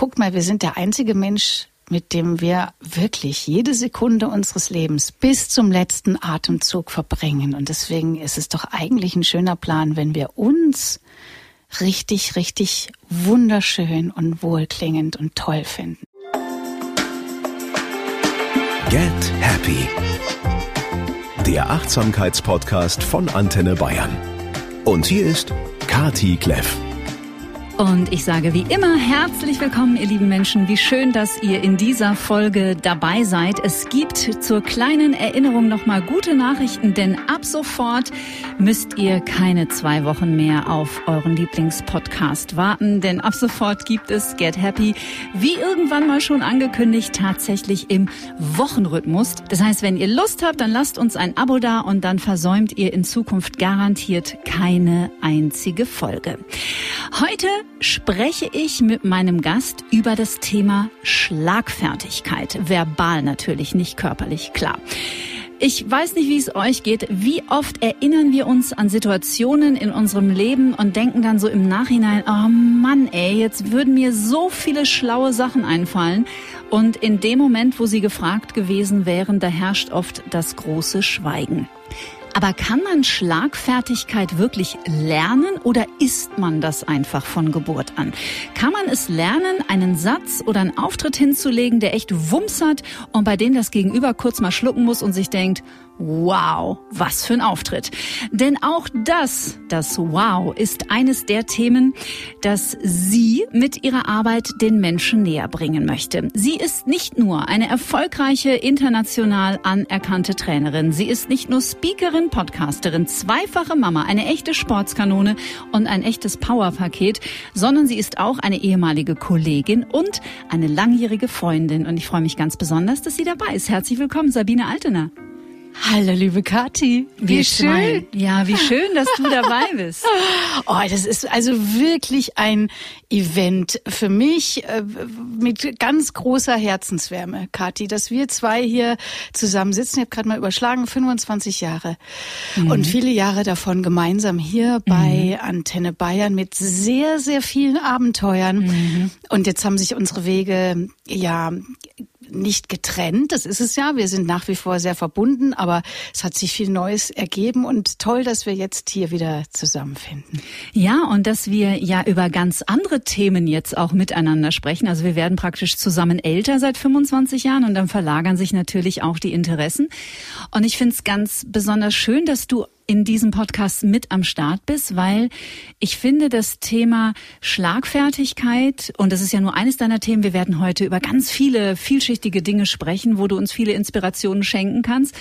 guckt mal, wir sind der einzige Mensch, mit dem wir wirklich jede Sekunde unseres Lebens bis zum letzten Atemzug verbringen. Und deswegen ist es doch eigentlich ein schöner Plan, wenn wir uns richtig, richtig wunderschön und wohlklingend und toll finden. Get Happy. Der Achtsamkeitspodcast von Antenne Bayern. Und hier ist Kati Kleff. Und ich sage wie immer herzlich willkommen, ihr lieben Menschen. Wie schön, dass ihr in dieser Folge dabei seid. Es gibt zur kleinen Erinnerung nochmal gute Nachrichten, denn ab sofort müsst ihr keine zwei Wochen mehr auf euren Lieblingspodcast warten, denn ab sofort gibt es Get Happy, wie irgendwann mal schon angekündigt, tatsächlich im Wochenrhythmus. Das heißt, wenn ihr Lust habt, dann lasst uns ein Abo da und dann versäumt ihr in Zukunft garantiert keine einzige Folge. Heute spreche ich mit meinem Gast über das Thema Schlagfertigkeit. Verbal natürlich, nicht körperlich, klar. Ich weiß nicht, wie es euch geht. Wie oft erinnern wir uns an Situationen in unserem Leben und denken dann so im Nachhinein, oh Mann, ey, jetzt würden mir so viele schlaue Sachen einfallen. Und in dem Moment, wo sie gefragt gewesen wären, da herrscht oft das große Schweigen. Aber kann man Schlagfertigkeit wirklich lernen oder ist man das einfach von Geburt an? Kann man es lernen, einen Satz oder einen Auftritt hinzulegen, der echt Wumms hat und bei dem das Gegenüber kurz mal schlucken muss und sich denkt, Wow, was für ein Auftritt. Denn auch das, das Wow, ist eines der Themen, das sie mit ihrer Arbeit den Menschen näher bringen möchte. Sie ist nicht nur eine erfolgreiche, international anerkannte Trainerin. Sie ist nicht nur Speakerin, Podcasterin, zweifache Mama, eine echte Sportskanone und ein echtes Powerpaket, sondern sie ist auch eine ehemalige Kollegin und eine langjährige Freundin. Und ich freue mich ganz besonders, dass sie dabei ist. Herzlich willkommen, Sabine Altener. Hallo, liebe Kathi. Wie Wir schön. Ja, wie schön, dass du dabei bist. oh, das ist also wirklich ein Event für mich äh, mit ganz großer Herzenswärme, Kathi, dass wir zwei hier zusammen sitzen. Ich habe gerade mal überschlagen, 25 Jahre. Mhm. Und viele Jahre davon gemeinsam hier bei mhm. Antenne Bayern mit sehr, sehr vielen Abenteuern. Mhm. Und jetzt haben sich unsere Wege ja nicht getrennt, das ist es ja. Wir sind nach wie vor sehr verbunden, aber es hat sich viel Neues ergeben und toll, dass wir jetzt hier wieder zusammenfinden. Ja, und dass wir ja über ganz andere Themen jetzt auch miteinander sprechen. Also wir werden praktisch zusammen älter seit 25 Jahren und dann verlagern sich natürlich auch die Interessen. Und ich finde es ganz besonders schön, dass du in diesem Podcast mit am Start bist, weil ich finde das Thema Schlagfertigkeit, und das ist ja nur eines deiner Themen, wir werden heute über ganz viele vielschichtige Dinge sprechen, wo du uns viele Inspirationen schenken kannst.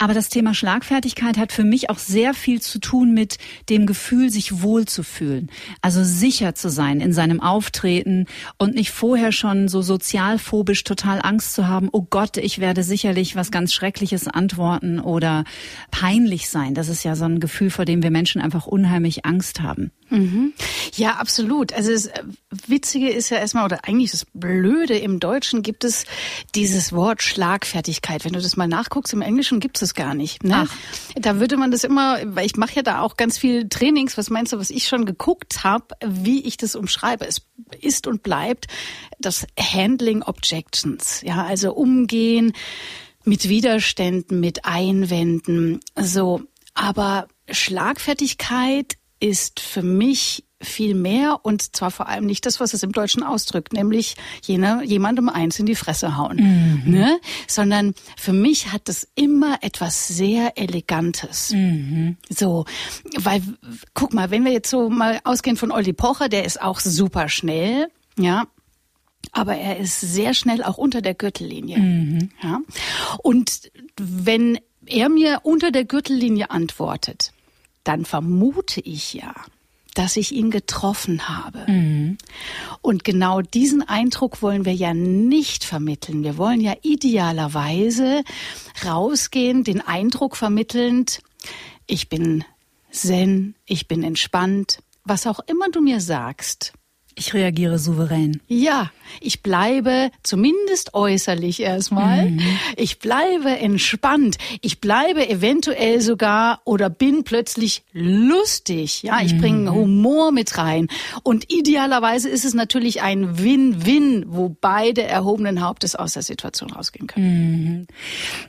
Aber das Thema Schlagfertigkeit hat für mich auch sehr viel zu tun mit dem Gefühl, sich wohlzufühlen. Also sicher zu sein in seinem Auftreten und nicht vorher schon so sozialphobisch total Angst zu haben, oh Gott, ich werde sicherlich was ganz Schreckliches antworten oder peinlich sein. Das ist ja so ein Gefühl, vor dem wir Menschen einfach unheimlich Angst haben. Mhm. Ja, absolut. Also das äh, Witzige ist ja erstmal, oder eigentlich das Blöde, im Deutschen gibt es dieses Wort Schlagfertigkeit. Wenn du das mal nachguckst, im Englischen gibt es gar nicht. Ne? Ach. Da würde man das immer, weil ich mache ja da auch ganz viel Trainings, was meinst du, was ich schon geguckt habe, wie ich das umschreibe. Es ist und bleibt das Handling Objections. Ja, also umgehen mit Widerständen, mit Einwänden. So, aber Schlagfertigkeit ist für mich viel mehr und zwar vor allem nicht das, was es im Deutschen ausdrückt, nämlich jener, jemandem eins in die Fresse hauen, mhm. ne? sondern für mich hat das immer etwas sehr Elegantes. Mhm. So, weil, guck mal, wenn wir jetzt so mal ausgehen von Olli Pocher, der ist auch super schnell, ja, aber er ist sehr schnell auch unter der Gürtellinie. Mhm. Ja? Und wenn er mir unter der Gürtellinie antwortet, dann vermute ich ja, dass ich ihn getroffen habe. Mhm. Und genau diesen Eindruck wollen wir ja nicht vermitteln. Wir wollen ja idealerweise rausgehen, den Eindruck vermittelnd, ich bin zen, ich bin entspannt, was auch immer du mir sagst. Ich reagiere souverän. Ja, ich bleibe zumindest äußerlich erstmal. Mhm. Ich bleibe entspannt. Ich bleibe eventuell sogar oder bin plötzlich lustig. Ja, ich mhm. bringe Humor mit rein. Und idealerweise ist es natürlich ein Win-Win, wo beide erhobenen Hauptes aus der Situation rausgehen können. Mhm.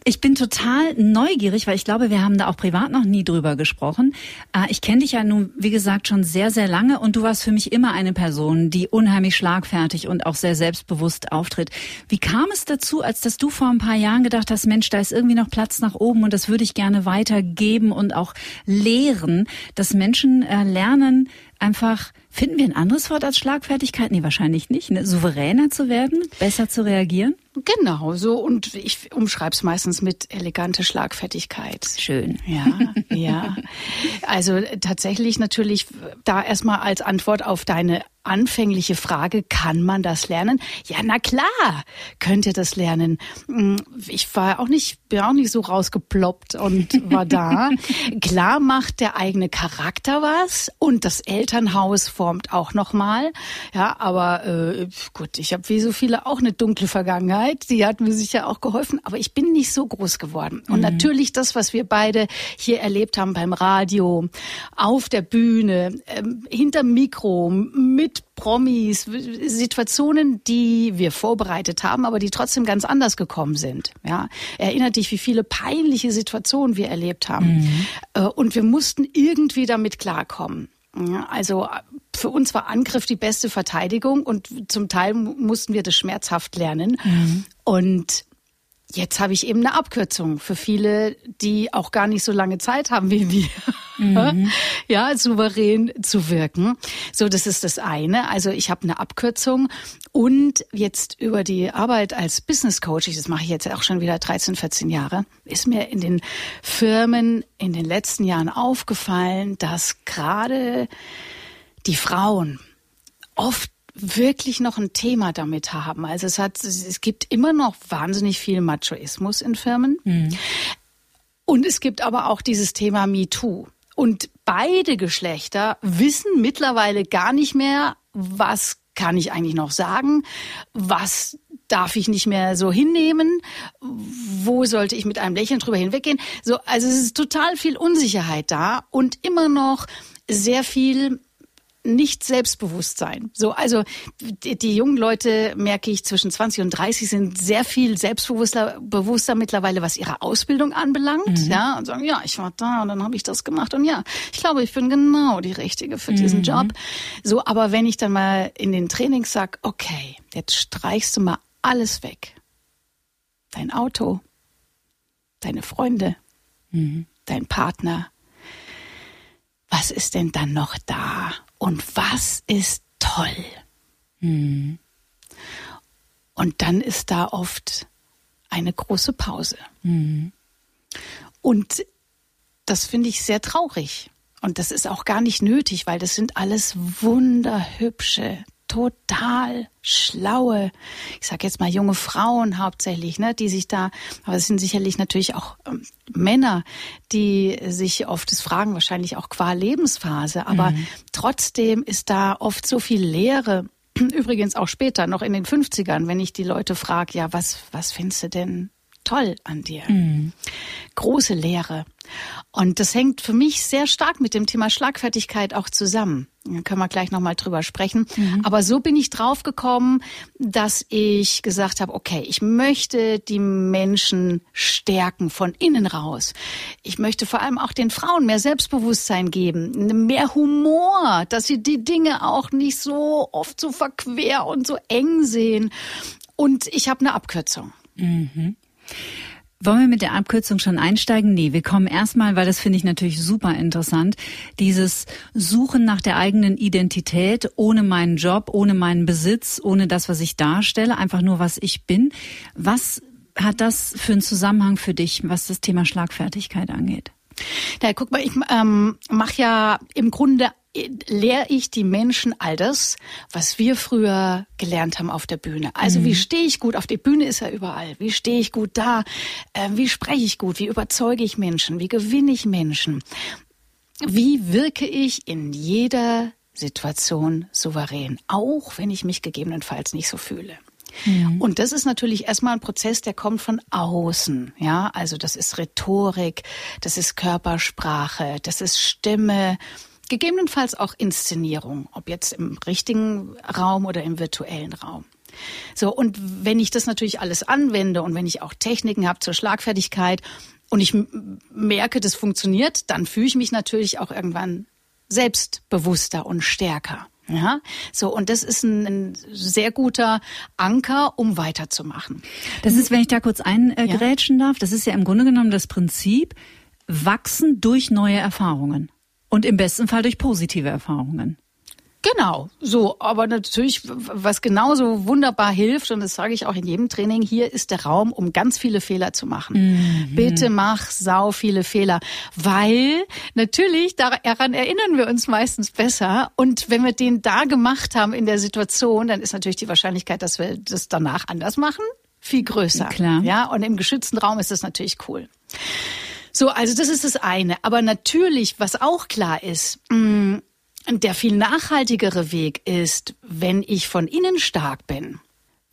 Ich bin total neugierig, weil ich glaube, wir haben da auch privat noch nie drüber gesprochen. Äh, ich kenne dich ja nun, wie gesagt, schon sehr, sehr lange und du warst für mich immer eine Person, Person, die unheimlich schlagfertig und auch sehr selbstbewusst auftritt. Wie kam es dazu, als dass du vor ein paar Jahren gedacht hast, Mensch, da ist irgendwie noch Platz nach oben und das würde ich gerne weitergeben und auch lehren, dass Menschen äh, lernen, einfach, finden wir ein anderes Wort als Schlagfertigkeit? Nee, wahrscheinlich nicht. Ne? Souveräner zu werden, besser zu reagieren? Genau, so. Und ich umschreibe es meistens mit elegante Schlagfertigkeit. Schön. Ja, ja. Also tatsächlich natürlich da erstmal als Antwort auf deine anfängliche Frage, kann man das lernen? Ja, na klar, könnt ihr das lernen. Hm, ich war auch nicht, bin auch nicht so rausgeploppt und war da. klar macht der eigene Charakter was und das Elternhaus formt auch nochmal. Ja, aber äh, gut, ich habe wie so viele auch eine dunkle Vergangenheit. Die hat mir sicher auch geholfen, aber ich bin nicht so groß geworden. Und mhm. natürlich das, was wir beide hier erlebt haben beim Radio, auf der Bühne, äh, hinterm Mikro, mit Promis, Situationen, die wir vorbereitet haben, aber die trotzdem ganz anders gekommen sind. Ja, erinnert dich, wie viele peinliche Situationen wir erlebt haben. Mhm. Äh, und wir mussten irgendwie damit klarkommen. Also für uns war Angriff die beste Verteidigung und zum Teil mussten wir das schmerzhaft lernen. Mhm. Und Jetzt habe ich eben eine Abkürzung für viele, die auch gar nicht so lange Zeit haben wie wir, mhm. ja, souverän zu wirken. So, das ist das eine. Also ich habe eine Abkürzung und jetzt über die Arbeit als Business Coach, das mache ich jetzt auch schon wieder 13, 14 Jahre, ist mir in den Firmen in den letzten Jahren aufgefallen, dass gerade die Frauen oft wirklich noch ein Thema damit haben. Also es hat, es gibt immer noch wahnsinnig viel Machoismus in Firmen. Mhm. Und es gibt aber auch dieses Thema MeToo. Und beide Geschlechter wissen mittlerweile gar nicht mehr, was kann ich eigentlich noch sagen? Was darf ich nicht mehr so hinnehmen? Wo sollte ich mit einem Lächeln drüber hinweggehen? So, also es ist total viel Unsicherheit da und immer noch sehr viel nicht Selbstbewusstsein. So, also die, die, jungen Leute, merke ich, zwischen 20 und 30 sind sehr viel selbstbewusster bewusster mittlerweile, was ihre Ausbildung anbelangt. Mhm. Ja, und sagen, ja, ich war da und dann habe ich das gemacht. Und ja, ich glaube, ich bin genau die Richtige für diesen mhm. Job. So, aber wenn ich dann mal in den Trainings sag, okay, jetzt streichst du mal alles weg. Dein Auto, deine Freunde, mhm. dein Partner. Was ist denn dann noch da? Und was ist toll? Mhm. Und dann ist da oft eine große Pause. Mhm. Und das finde ich sehr traurig. Und das ist auch gar nicht nötig, weil das sind alles wunderhübsche, total schlaue, ich sage jetzt mal junge Frauen hauptsächlich, ne, die sich da, aber es sind sicherlich natürlich auch ähm, Männer, die sich oft das fragen, wahrscheinlich auch qua Lebensphase, aber mhm. trotzdem ist da oft so viel Leere. Übrigens auch später, noch in den 50ern, wenn ich die Leute frage, ja, was, was findest du denn toll an dir? Mhm. Große Leere. Und das hängt für mich sehr stark mit dem Thema Schlagfertigkeit auch zusammen. Da können wir gleich nochmal drüber sprechen. Mhm. Aber so bin ich drauf gekommen, dass ich gesagt habe, okay, ich möchte die Menschen stärken von innen raus. Ich möchte vor allem auch den Frauen mehr Selbstbewusstsein geben, mehr Humor, dass sie die Dinge auch nicht so oft so verquer und so eng sehen. Und ich habe eine Abkürzung. Mhm. Wollen wir mit der Abkürzung schon einsteigen? Nee, wir kommen erstmal, weil das finde ich natürlich super interessant, dieses Suchen nach der eigenen Identität ohne meinen Job, ohne meinen Besitz, ohne das, was ich darstelle, einfach nur, was ich bin. Was hat das für einen Zusammenhang für dich, was das Thema Schlagfertigkeit angeht? Ja, guck mal, ich ähm, mache ja im Grunde lehre ich die Menschen all das, was wir früher gelernt haben auf der Bühne. Also mhm. wie stehe ich gut auf die Bühne ist ja überall. Wie stehe ich gut da? Äh, wie spreche ich gut? Wie überzeuge ich Menschen? Wie gewinne ich Menschen? Wie wirke ich in jeder Situation souverän, auch wenn ich mich gegebenenfalls nicht so fühle. Mhm. Und das ist natürlich erstmal ein Prozess, der kommt von außen. Ja, also das ist Rhetorik, das ist Körpersprache, das ist Stimme, gegebenenfalls auch Inszenierung, ob jetzt im richtigen Raum oder im virtuellen Raum. So, und wenn ich das natürlich alles anwende und wenn ich auch Techniken habe zur Schlagfertigkeit und ich merke, das funktioniert, dann fühle ich mich natürlich auch irgendwann selbstbewusster und stärker. Ja, so und das ist ein, ein, sehr guter Anker, um weiterzumachen. Das ist, wenn ich da kurz eingrätschen ja. darf, das ist ja im Grunde genommen das Prinzip wachsen durch neue Erfahrungen und im besten Fall durch positive Erfahrungen. Genau, so, aber natürlich, was genauso wunderbar hilft, und das sage ich auch in jedem Training, hier ist der Raum, um ganz viele Fehler zu machen. Mhm. Bitte mach sau viele Fehler, weil natürlich daran erinnern wir uns meistens besser. Und wenn wir den da gemacht haben in der Situation, dann ist natürlich die Wahrscheinlichkeit, dass wir das danach anders machen, viel größer. Klar. Ja, und im geschützten Raum ist das natürlich cool. So, also das ist das eine. Aber natürlich, was auch klar ist, mh, mm, der viel nachhaltigere Weg ist, wenn ich von innen stark bin,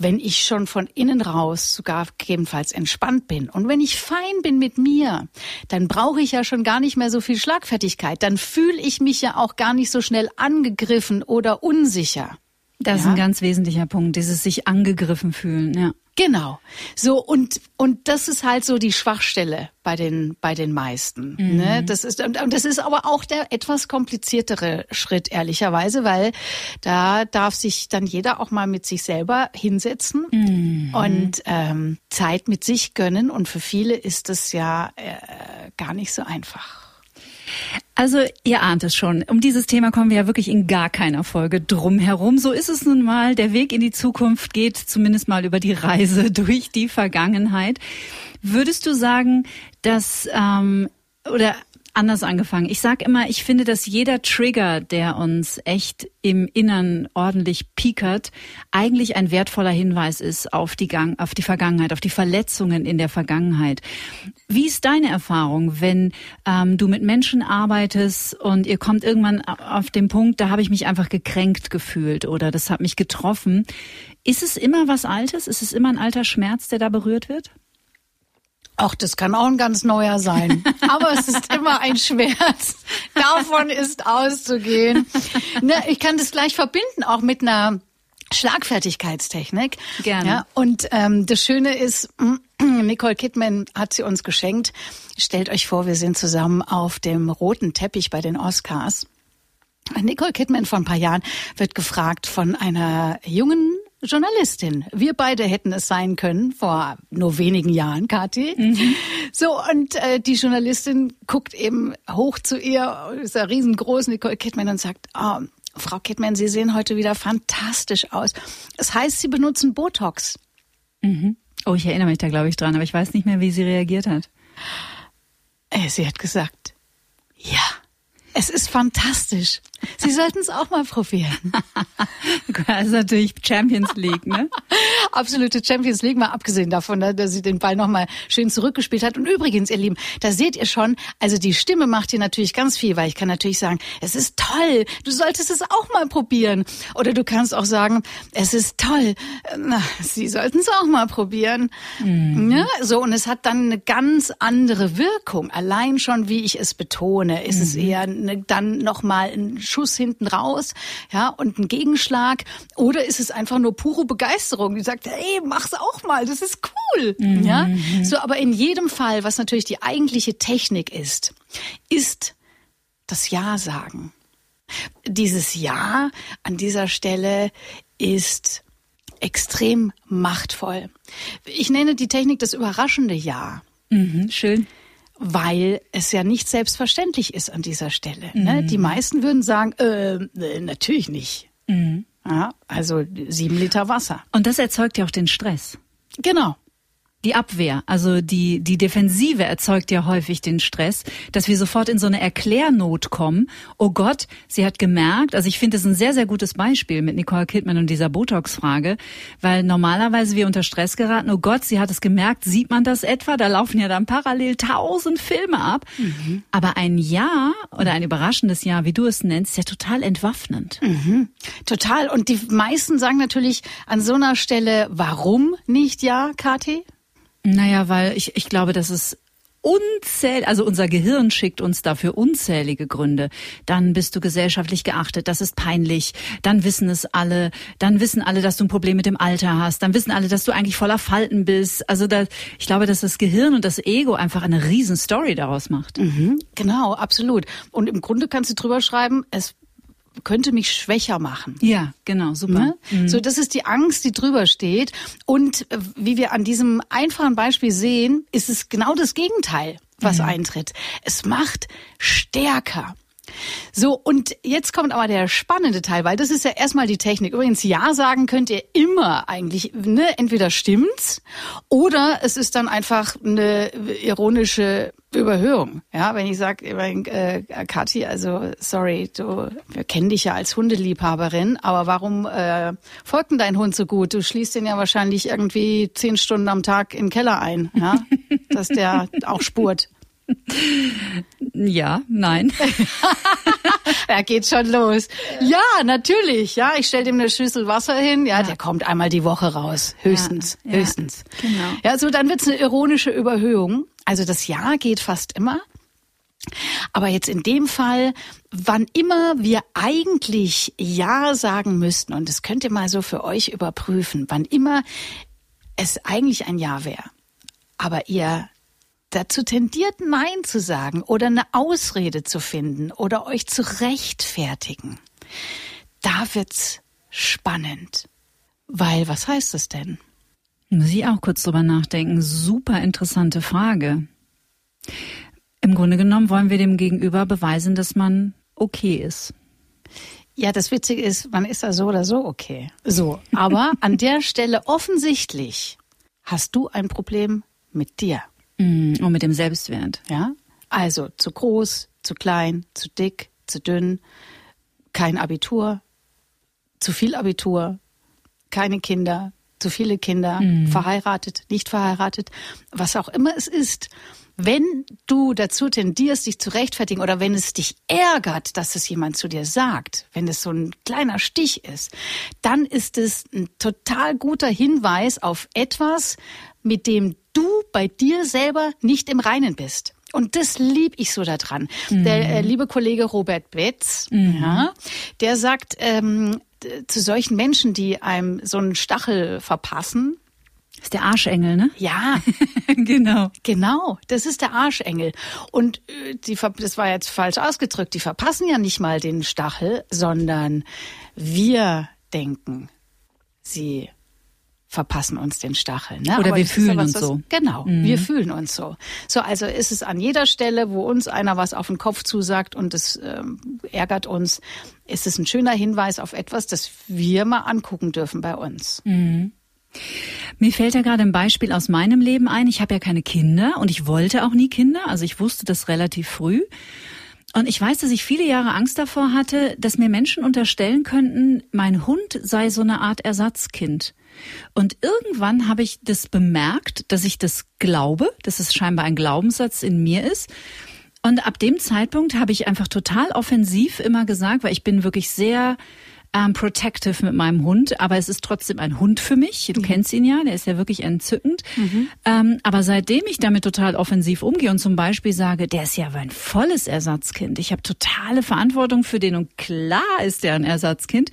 wenn ich schon von innen raus sogar gegebenenfalls entspannt bin und wenn ich fein bin mit mir, dann brauche ich ja schon gar nicht mehr so viel Schlagfertigkeit. Dann fühle ich mich ja auch gar nicht so schnell angegriffen oder unsicher. Das ja? ist ein ganz wesentlicher Punkt, dieses sich angegriffen fühlen, ja. Genau. So und und das ist halt so die Schwachstelle bei den bei den meisten. Mhm. Ne? Das ist und, und das ist aber auch der etwas kompliziertere Schritt ehrlicherweise, weil da darf sich dann jeder auch mal mit sich selber hinsetzen mhm. und ähm, Zeit mit sich gönnen. Und für viele ist das ja äh, gar nicht so einfach. Also ihr ahnt es schon, um dieses Thema kommen wir ja wirklich in gar keiner Folge drum herum. So ist es nun mal. Der Weg in die Zukunft geht zumindest mal über die Reise durch die Vergangenheit. Würdest du sagen, dass ähm, oder anders angefangen. Ich sage immer, ich finde, dass jeder Trigger, der uns echt im Innern ordentlich piekert, eigentlich ein wertvoller Hinweis ist auf die, Gang, auf die Vergangenheit, auf die Verletzungen in der Vergangenheit. Wie ist deine Erfahrung, wenn ähm, du mit Menschen arbeitest und ihr kommt irgendwann auf den Punkt, da habe ich mich einfach gekränkt gefühlt oder das hat mich getroffen. Ist es immer was Altes? Ist es immer ein alter Schmerz, der da berührt wird? Auch das kann auch ein ganz neuer sein. Aber es ist immer ein Schmerz. Davon ist auszugehen. Ne, ich kann das gleich verbinden, auch mit einer Schlagfertigkeitstechnik. Gerne. Ja, und ähm, das Schöne ist, Nicole Kidman hat sie uns geschenkt. Stellt euch vor, wir sind zusammen auf dem roten Teppich bei den Oscars. Nicole Kidman vor ein paar Jahren wird gefragt von einer jungen Journalistin. Wir beide hätten es sein können vor nur wenigen Jahren, Kathi. Mhm. So, und äh, die Journalistin guckt eben hoch zu ihr, ist ja riesengroß, Nicole Kidman, und sagt, oh, Frau Kidman, Sie sehen heute wieder fantastisch aus. Das heißt, Sie benutzen Botox. Mhm. Oh, ich erinnere mich da, glaube ich, dran, aber ich weiß nicht mehr, wie sie reagiert hat. Äh, sie hat gesagt, ja. Es ist fantastisch. Sie sollten es auch mal probieren. das ist natürlich Champions League, ne? Absolute Champions League, mal abgesehen davon, ne, dass sie den Ball nochmal schön zurückgespielt hat. Und übrigens, ihr Lieben, da seht ihr schon, also die Stimme macht hier natürlich ganz viel, weil ich kann natürlich sagen, es ist toll, du solltest es auch mal probieren. Oder du kannst auch sagen, es ist toll, na, sie sollten es auch mal probieren. Mhm. Ja, so, und es hat dann eine ganz andere Wirkung. Allein schon, wie ich es betone, ist mhm. es eher ne, dann nochmal ein Schuss hinten raus, ja, und ein Gegenschlag. Oder ist es einfach nur pure Begeisterung, die sagt, hey, mach's auch mal, das ist cool, mhm. ja. So, aber in jedem Fall, was natürlich die eigentliche Technik ist, ist das Ja sagen. Dieses Ja an dieser Stelle ist extrem machtvoll. Ich nenne die Technik das überraschende Ja. Mhm, schön weil es ja nicht selbstverständlich ist an dieser Stelle. Ne? Mhm. Die meisten würden sagen, äh, natürlich nicht. Mhm. Ja, also sieben Liter Wasser. Und das erzeugt ja auch den Stress. Genau. Die Abwehr, also die, die Defensive erzeugt ja häufig den Stress, dass wir sofort in so eine Erklärnot kommen. Oh Gott, sie hat gemerkt, also ich finde es ein sehr, sehr gutes Beispiel mit Nicole Kidman und dieser Botox-Frage, weil normalerweise wir unter Stress geraten, oh Gott, sie hat es gemerkt, sieht man das etwa? Da laufen ja dann parallel tausend Filme ab. Mhm. Aber ein Jahr oder ein überraschendes Jahr, wie du es nennst, ist ja total entwaffnend. Mhm. Total. Und die meisten sagen natürlich an so einer Stelle, warum nicht ja, Kathi? Naja, weil ich, ich glaube, dass es unzählig, also unser Gehirn schickt uns dafür unzählige Gründe. Dann bist du gesellschaftlich geachtet, das ist peinlich. Dann wissen es alle. Dann wissen alle, dass du ein Problem mit dem Alter hast. Dann wissen alle, dass du eigentlich voller Falten bist. Also da, ich glaube, dass das Gehirn und das Ego einfach eine riesen Story daraus macht. Mhm, genau, absolut. Und im Grunde kannst du drüber schreiben, es könnte mich schwächer machen. Ja, genau, super. Ne? Mhm. So, das ist die Angst, die drüber steht. Und äh, wie wir an diesem einfachen Beispiel sehen, ist es genau das Gegenteil, was mhm. eintritt. Es macht stärker. So, und jetzt kommt aber der spannende Teil, weil das ist ja erstmal die Technik. Übrigens, Ja sagen könnt ihr immer eigentlich, ne? Entweder stimmt's oder es ist dann einfach eine ironische Überhöhung. Ja, wenn ich sage, äh, Kathi, also sorry, du, wir kennen dich ja als Hundeliebhaberin, aber warum äh, folgt denn dein Hund so gut? Du schließt den ja wahrscheinlich irgendwie zehn Stunden am Tag im Keller ein, ja, dass der auch spurt. Ja, nein. da geht schon los. Ja, natürlich. Ja, ich stelle dem eine Schüssel Wasser hin. Ja, ja, der kommt einmal die Woche raus. Höchstens. Ja, höchstens. Ja, genau. Ja, so dann wird's eine ironische Überhöhung. Also das Ja geht fast immer. Aber jetzt in dem Fall, wann immer wir eigentlich Ja sagen müssten, und das könnt ihr mal so für euch überprüfen, wann immer es eigentlich ein Ja wäre, aber ihr dazu tendiert, Nein zu sagen oder eine Ausrede zu finden oder euch zu rechtfertigen, da wird's spannend. Weil, was heißt das denn? Muss ich auch kurz drüber nachdenken. Super interessante Frage. Im Grunde genommen wollen wir dem Gegenüber beweisen, dass man okay ist. Ja, das Witzige ist, man ist da so oder so okay. So. Aber an der Stelle offensichtlich hast du ein Problem mit dir. Mm, und mit dem Selbstwert. Ja. Also zu groß, zu klein, zu dick, zu dünn, kein Abitur, zu viel Abitur, keine Kinder, zu viele Kinder, mhm. verheiratet, nicht verheiratet, was auch immer es ist. Wenn du dazu tendierst, dich zu rechtfertigen oder wenn es dich ärgert, dass es jemand zu dir sagt, wenn es so ein kleiner Stich ist, dann ist es ein total guter Hinweis auf etwas, mit dem du bei dir selber nicht im Reinen bist. Und das lieb ich so daran. Mhm. Der äh, liebe Kollege Robert Betz, mhm. ja, der sagt, ähm, zu solchen Menschen, die einem so einen Stachel verpassen, das ist der Arschengel, ne? Ja, genau. Genau, das ist der Arschengel. Und äh, die, das war jetzt falsch ausgedrückt, die verpassen ja nicht mal den Stachel, sondern wir denken, sie verpassen uns den Stachel. Ne? Oder Aber wir fühlen uns so. Genau, mhm. wir fühlen uns so. So, also ist es an jeder Stelle, wo uns einer was auf den Kopf zusagt und es ähm, ärgert uns, ist es ein schöner Hinweis auf etwas, das wir mal angucken dürfen bei uns. Mhm. Mir fällt ja gerade ein Beispiel aus meinem Leben ein. Ich habe ja keine Kinder und ich wollte auch nie Kinder. Also ich wusste das relativ früh. Und ich weiß, dass ich viele Jahre Angst davor hatte, dass mir Menschen unterstellen könnten, mein Hund sei so eine Art Ersatzkind. Und irgendwann habe ich das bemerkt, dass ich das glaube, dass es scheinbar ein Glaubenssatz in mir ist. Und ab dem Zeitpunkt habe ich einfach total offensiv immer gesagt, weil ich bin wirklich sehr ähm, protective mit meinem Hund, aber es ist trotzdem ein Hund für mich. Du mhm. kennst ihn ja, der ist ja wirklich entzückend. Mhm. Ähm, aber seitdem ich damit total offensiv umgehe und zum Beispiel sage, der ist ja ein volles Ersatzkind, ich habe totale Verantwortung für den und klar ist der ein Ersatzkind,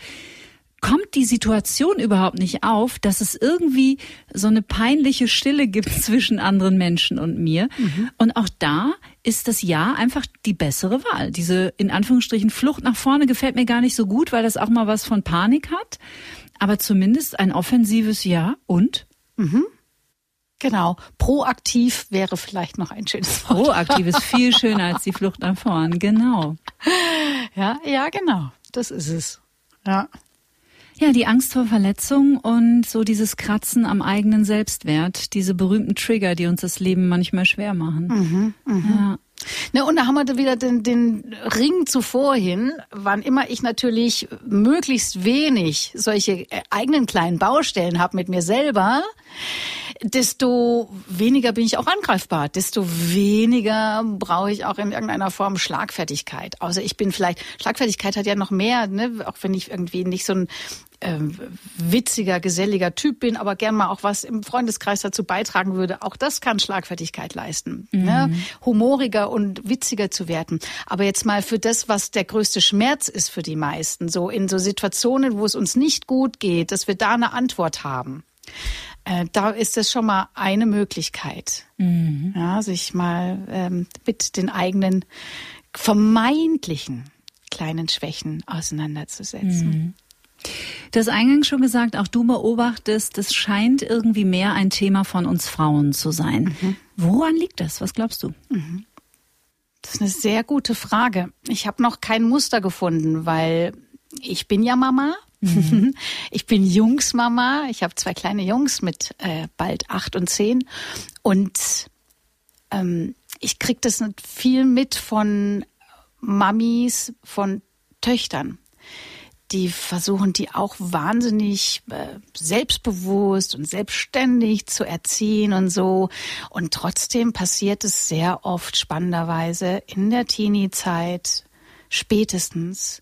kommt die Situation überhaupt nicht auf, dass es irgendwie so eine peinliche Stille gibt zwischen anderen Menschen und mir. Mhm. Und auch da ist das Ja einfach die bessere Wahl. Diese in Anführungsstrichen Flucht nach vorne gefällt mir gar nicht so gut, weil das auch mal was von Panik hat. Aber zumindest ein offensives Ja und? Mhm. Genau. Proaktiv wäre vielleicht noch ein schönes Wort. Proaktiv ist viel schöner als die Flucht nach vorn. Genau. Ja, ja, genau. Das ist es. Ja. Ja, die Angst vor Verletzung und so dieses Kratzen am eigenen Selbstwert, diese berühmten Trigger, die uns das Leben manchmal schwer machen. Mhm, mh. ja. Ne, und da haben wir wieder den, den Ring zuvor hin, wann immer ich natürlich möglichst wenig solche äh, eigenen kleinen Baustellen habe mit mir selber, desto weniger bin ich auch angreifbar, desto weniger brauche ich auch in irgendeiner Form Schlagfertigkeit. Außer ich bin vielleicht, Schlagfertigkeit hat ja noch mehr, ne? auch wenn ich irgendwie nicht so ein witziger, geselliger Typ bin, aber gern mal auch was im Freundeskreis dazu beitragen würde. Auch das kann Schlagfertigkeit leisten. Mhm. Ne? Humoriger und witziger zu werden. Aber jetzt mal für das, was der größte Schmerz ist für die meisten, so in so Situationen, wo es uns nicht gut geht, dass wir da eine Antwort haben. Äh, da ist es schon mal eine Möglichkeit, mhm. ja, sich mal ähm, mit den eigenen vermeintlichen kleinen Schwächen auseinanderzusetzen. Mhm. Du hast eingangs schon gesagt, auch du beobachtest, das scheint irgendwie mehr ein Thema von uns Frauen zu sein. Mhm. Woran liegt das? Was glaubst du? Mhm. Das ist eine sehr gute Frage. Ich habe noch kein Muster gefunden, weil ich bin ja Mama. Mhm. Ich bin Jungsmama. Ich habe zwei kleine Jungs mit äh, bald acht und zehn. Und ähm, ich krieg das viel mit von Mamis, von Töchtern die versuchen die auch wahnsinnig äh, selbstbewusst und selbstständig zu erziehen und so. Und trotzdem passiert es sehr oft spannenderweise in der Teenie-Zeit spätestens,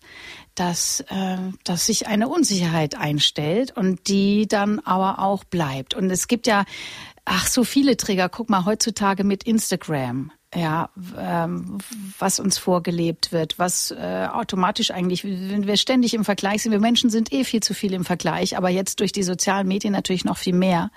dass, äh, dass sich eine Unsicherheit einstellt und die dann aber auch bleibt. Und es gibt ja, ach, so viele Träger. Guck mal, heutzutage mit Instagram ja, ähm, was uns vorgelebt wird, was äh, automatisch eigentlich, wenn wir ständig im Vergleich sind, wir Menschen sind eh viel zu viel im Vergleich, aber jetzt durch die sozialen Medien natürlich noch viel mehr.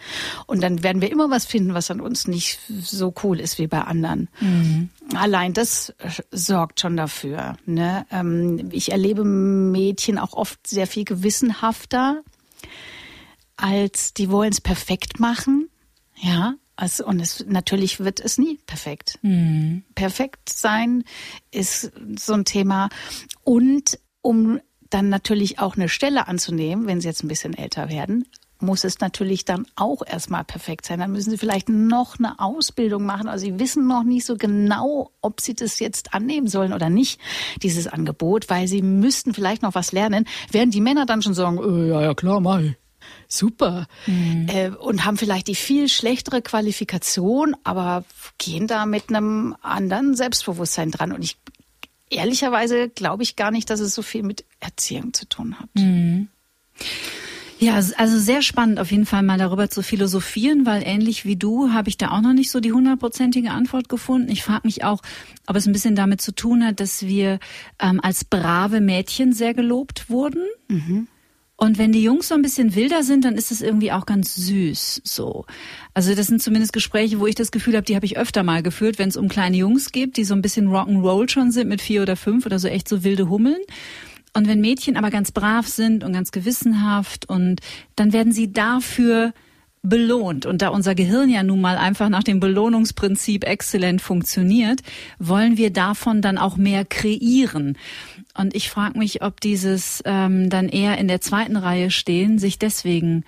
Und dann werden wir immer was finden, was an uns nicht so cool ist wie bei anderen. Mhm. Allein das sorgt schon dafür. Ne? Ähm, ich erlebe Mädchen auch oft sehr viel gewissenhafter, als die wollen es perfekt machen. Ja, also, und es, natürlich wird es nie perfekt. Mhm. Perfekt sein ist so ein Thema. Und um dann natürlich auch eine Stelle anzunehmen, wenn sie jetzt ein bisschen älter werden, muss es natürlich dann auch erstmal perfekt sein. Dann müssen sie vielleicht noch eine Ausbildung machen. Also sie wissen noch nicht so genau, ob sie das jetzt annehmen sollen oder nicht, dieses Angebot, weil sie müssten vielleicht noch was lernen, während die Männer dann schon sagen, äh, ja, ja, klar, mach ich super mhm. äh, und haben vielleicht die viel schlechtere Qualifikation, aber gehen da mit einem anderen Selbstbewusstsein dran. Und ich ehrlicherweise glaube ich gar nicht, dass es so viel mit Erziehung zu tun hat. Mhm. Ja, also sehr spannend auf jeden Fall mal darüber zu philosophieren, weil ähnlich wie du habe ich da auch noch nicht so die hundertprozentige Antwort gefunden. Ich frage mich auch, ob es ein bisschen damit zu tun hat, dass wir ähm, als brave Mädchen sehr gelobt wurden. Mhm. Und wenn die Jungs so ein bisschen wilder sind, dann ist das irgendwie auch ganz süß so. Also das sind zumindest Gespräche, wo ich das Gefühl habe, die habe ich öfter mal geführt, wenn es um kleine Jungs geht, die so ein bisschen Rock'n'Roll schon sind mit vier oder fünf oder so echt so wilde Hummeln. Und wenn Mädchen aber ganz brav sind und ganz gewissenhaft und dann werden sie dafür belohnt. Und da unser Gehirn ja nun mal einfach nach dem Belohnungsprinzip exzellent funktioniert, wollen wir davon dann auch mehr kreieren. Und ich frage mich, ob dieses ähm, dann eher in der zweiten Reihe stehen, sich deswegen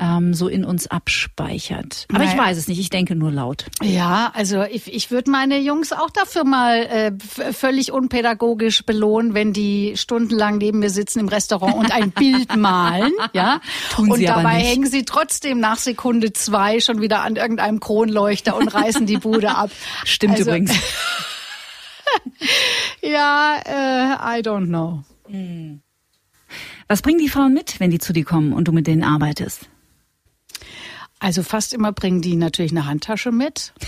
ähm, so in uns abspeichert. Aber naja. ich weiß es nicht, ich denke nur laut. Ja, also ich, ich würde meine Jungs auch dafür mal äh, völlig unpädagogisch belohnen, wenn die stundenlang neben mir sitzen im Restaurant und ein Bild malen. Ja, Tun und sie dabei nicht. hängen sie trotzdem nach Sekunde zwei schon wieder an irgendeinem Kronleuchter und reißen die Bude ab. Stimmt also, übrigens. ja, äh, I don't know. Was bringen die Frauen mit, wenn die zu dir kommen und du mit denen arbeitest? Also fast immer bringen die natürlich eine Handtasche mit.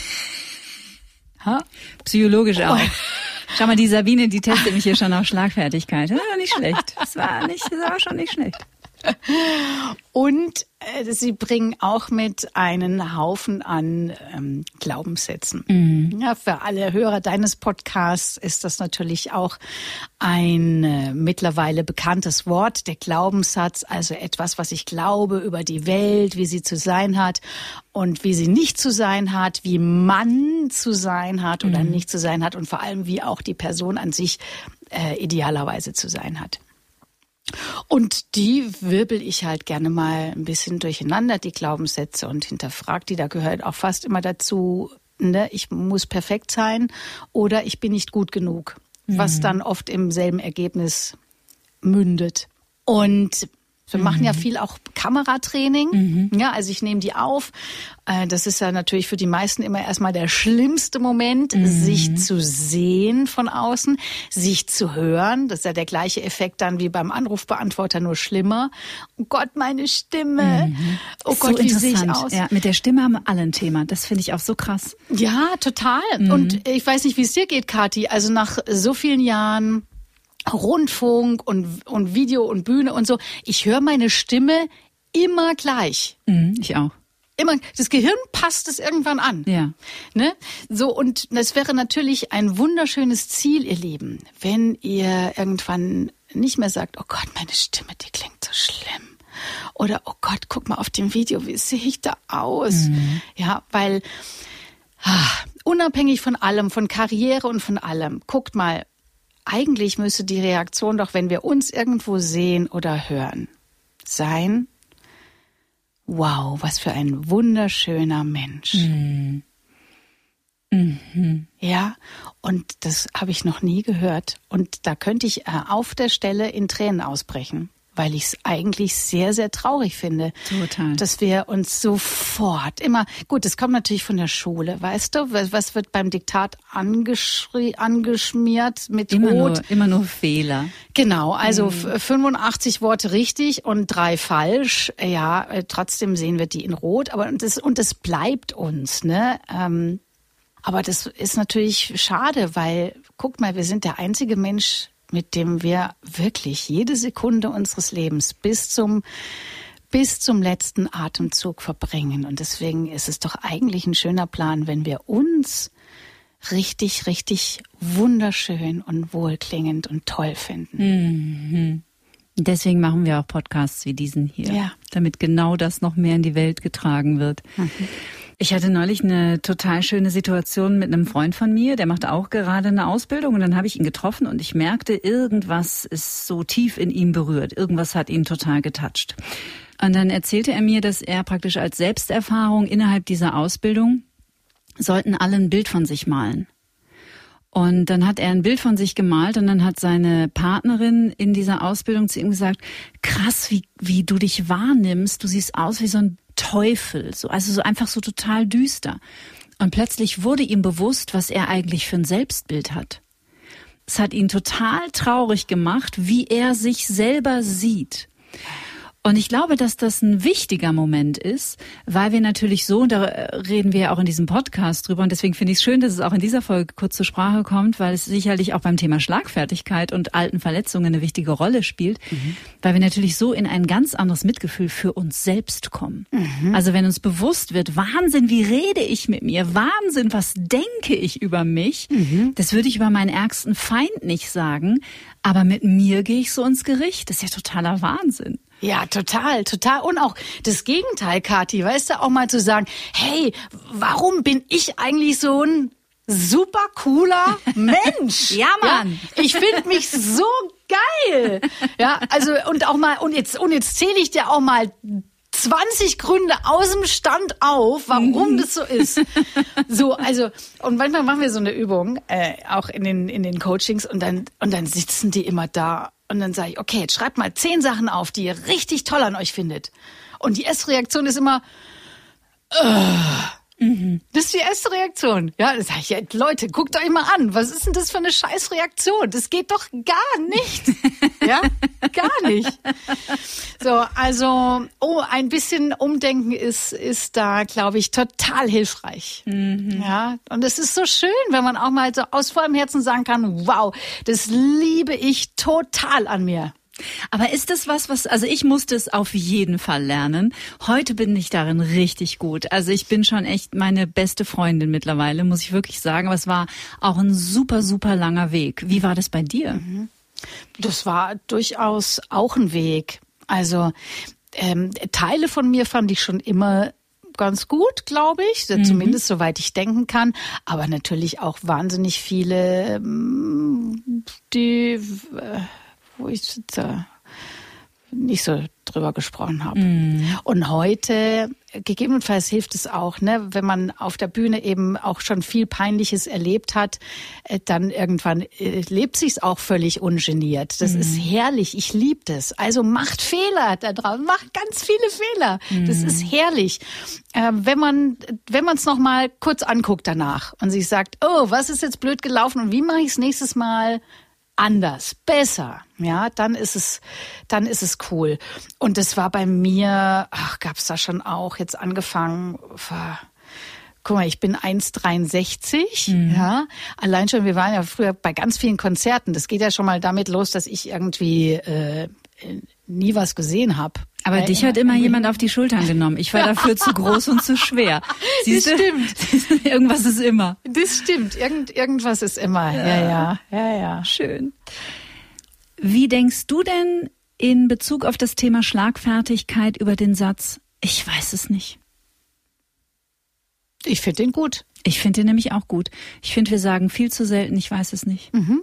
Ha? Psychologisch auch. Schau mal, die Sabine, die testet mich hier schon auf Schlagfertigkeit. Das war nicht schlecht. Das war nicht, das war schon nicht schlecht. Und äh, sie bringen auch mit einen Haufen an ähm, Glaubenssätzen. Mhm. Ja, für alle Hörer deines Podcasts ist das natürlich auch ein äh, mittlerweile bekanntes Wort, der Glaubenssatz, also etwas, was ich glaube über die Welt, wie sie zu sein hat und wie sie nicht zu sein hat, wie man zu sein hat oder mhm. nicht zu sein hat und vor allem wie auch die Person an sich äh, idealerweise zu sein hat. Und die wirbel ich halt gerne mal ein bisschen durcheinander, die Glaubenssätze und hinterfrag die. Da gehört auch fast immer dazu, ne, ich muss perfekt sein oder ich bin nicht gut genug, mhm. was dann oft im selben Ergebnis mündet. Und wir mhm. machen ja mhm. viel auch Kameratraining. Mhm. Ja, also ich nehme die auf. Äh, das ist ja natürlich für die meisten immer erstmal der schlimmste Moment, mhm. sich zu sehen von außen, sich zu hören. Das ist ja der gleiche Effekt dann wie beim Anrufbeantworter, nur schlimmer. Oh Gott, meine Stimme. Mhm. Oh Gott, so wie sehe ich aus? Ja, mit der Stimme haben alle ein Thema. Das finde ich auch so krass. Ja, total. Mhm. Und ich weiß nicht, wie es dir geht, Kathi. Also nach so vielen Jahren Rundfunk und, und Video und Bühne und so. Ich höre meine Stimme immer gleich. Mhm, ich auch. Immer, das Gehirn passt es irgendwann an. Ja. Ne? So, und das wäre natürlich ein wunderschönes Ziel, ihr Lieben, wenn ihr irgendwann nicht mehr sagt, oh Gott, meine Stimme, die klingt so schlimm. Oder, oh Gott, guck mal auf dem Video, wie sehe ich da aus? Mhm. Ja, weil, ah, unabhängig von allem, von Karriere und von allem, guckt mal, eigentlich müsste die Reaktion doch, wenn wir uns irgendwo sehen oder hören, sein, wow, was für ein wunderschöner Mensch. Mhm. Mhm. Ja, und das habe ich noch nie gehört. Und da könnte ich äh, auf der Stelle in Tränen ausbrechen weil ich es eigentlich sehr, sehr traurig finde. Total. Dass wir uns sofort immer, gut, es kommt natürlich von der Schule, weißt du, was wird beim Diktat angeschrie, angeschmiert mit immer Rot? Nur, immer nur Fehler. Genau, also mhm. 85 Worte richtig und drei falsch. Ja, äh, trotzdem sehen wir die in Rot, aber und das, und das bleibt uns, ne? Ähm, aber das ist natürlich schade, weil, guck mal, wir sind der einzige Mensch mit dem wir wirklich jede Sekunde unseres Lebens bis zum bis zum letzten Atemzug verbringen. Und deswegen ist es doch eigentlich ein schöner Plan, wenn wir uns richtig, richtig wunderschön und wohlklingend und toll finden. Mhm. Deswegen machen wir auch Podcasts wie diesen hier, ja. damit genau das noch mehr in die Welt getragen wird. Mhm. Ich hatte neulich eine total schöne Situation mit einem Freund von mir, der macht auch gerade eine Ausbildung und dann habe ich ihn getroffen und ich merkte, irgendwas ist so tief in ihm berührt. Irgendwas hat ihn total getoucht. Und dann erzählte er mir, dass er praktisch als Selbsterfahrung innerhalb dieser Ausbildung sollten alle ein Bild von sich malen. Und dann hat er ein Bild von sich gemalt und dann hat seine Partnerin in dieser Ausbildung zu ihm gesagt, krass, wie, wie du dich wahrnimmst. Du siehst aus wie so ein Teufel, so, also so einfach so total düster. Und plötzlich wurde ihm bewusst, was er eigentlich für ein Selbstbild hat. Es hat ihn total traurig gemacht, wie er sich selber sieht. Und ich glaube, dass das ein wichtiger Moment ist, weil wir natürlich so, und da reden wir ja auch in diesem Podcast drüber, und deswegen finde ich es schön, dass es auch in dieser Folge kurz zur Sprache kommt, weil es sicherlich auch beim Thema Schlagfertigkeit und alten Verletzungen eine wichtige Rolle spielt, mhm. weil wir natürlich so in ein ganz anderes Mitgefühl für uns selbst kommen. Mhm. Also wenn uns bewusst wird, Wahnsinn, wie rede ich mit mir? Wahnsinn, was denke ich über mich? Mhm. Das würde ich über meinen ärgsten Feind nicht sagen, aber mit mir gehe ich so ins Gericht. Das ist ja totaler Wahnsinn. Ja, total, total. Und auch das Gegenteil, Kathi, weißt du, auch mal zu sagen, hey, warum bin ich eigentlich so ein super cooler Mensch? ja, Mann. Ja, ich finde mich so geil. Ja, also und auch mal und jetzt und jetzt zähle ich dir auch mal 20 Gründe aus dem Stand auf, warum mhm. das so ist. So, also, und manchmal machen wir so eine Übung, äh, auch in den, in den Coachings, und dann, und dann sitzen die immer da und dann sage ich, okay, jetzt schreibt mal zehn Sachen auf, die ihr richtig toll an euch findet. Und die erste Reaktion ist immer, uh, ist die erste Reaktion. Ja, das sage ich, ja, Leute, guckt euch mal an. Was ist denn das für eine scheiß Reaktion? Das geht doch gar nicht. ja, gar nicht. So, also, oh, ein bisschen Umdenken ist, ist da, glaube ich, total hilfreich. Mhm. Ja, und es ist so schön, wenn man auch mal so aus vollem Herzen sagen kann, wow, das liebe ich total an mir. Aber ist das was, was, also ich musste es auf jeden Fall lernen. Heute bin ich darin richtig gut. Also ich bin schon echt meine beste Freundin mittlerweile, muss ich wirklich sagen. Aber es war auch ein super, super langer Weg. Wie war das bei dir? Mhm. Das war durchaus auch ein Weg. Also ähm, Teile von mir fand ich schon immer ganz gut, glaube ich, mhm. zumindest soweit ich denken kann. Aber natürlich auch wahnsinnig viele, ähm, die, äh, wo ich sitze. nicht so drüber gesprochen habe. Mm. Und heute, gegebenenfalls hilft es auch, ne, wenn man auf der Bühne eben auch schon viel Peinliches erlebt hat, äh, dann irgendwann äh, lebt sich's auch völlig ungeniert. Das mm. ist herrlich. Ich liebe das. Also macht Fehler da drauf, macht ganz viele Fehler. Mm. Das ist herrlich. Äh, wenn man wenn man es noch mal kurz anguckt danach und sich sagt, oh, was ist jetzt blöd gelaufen und wie mache ich es nächstes Mal anders, besser, ja, dann ist es, dann ist es cool. Und das war bei mir, ach, gab's da schon auch jetzt angefangen, war, guck mal, ich bin 1,63, mhm. ja. Allein schon, wir waren ja früher bei ganz vielen Konzerten. Das geht ja schon mal damit los, dass ich irgendwie äh, nie was gesehen habe. Aber Weil dich hat immer jemand auf die Schultern genommen. Ich war dafür zu groß und zu schwer. Siehst das stimmt. irgendwas ist immer. Das stimmt. Irgend, irgendwas ist immer. Ja. ja, ja, ja, ja. Schön. Wie denkst du denn in Bezug auf das Thema Schlagfertigkeit über den Satz, ich weiß es nicht? Ich finde den gut. Ich finde den nämlich auch gut. Ich finde, wir sagen viel zu selten, ich weiß es nicht. Mhm.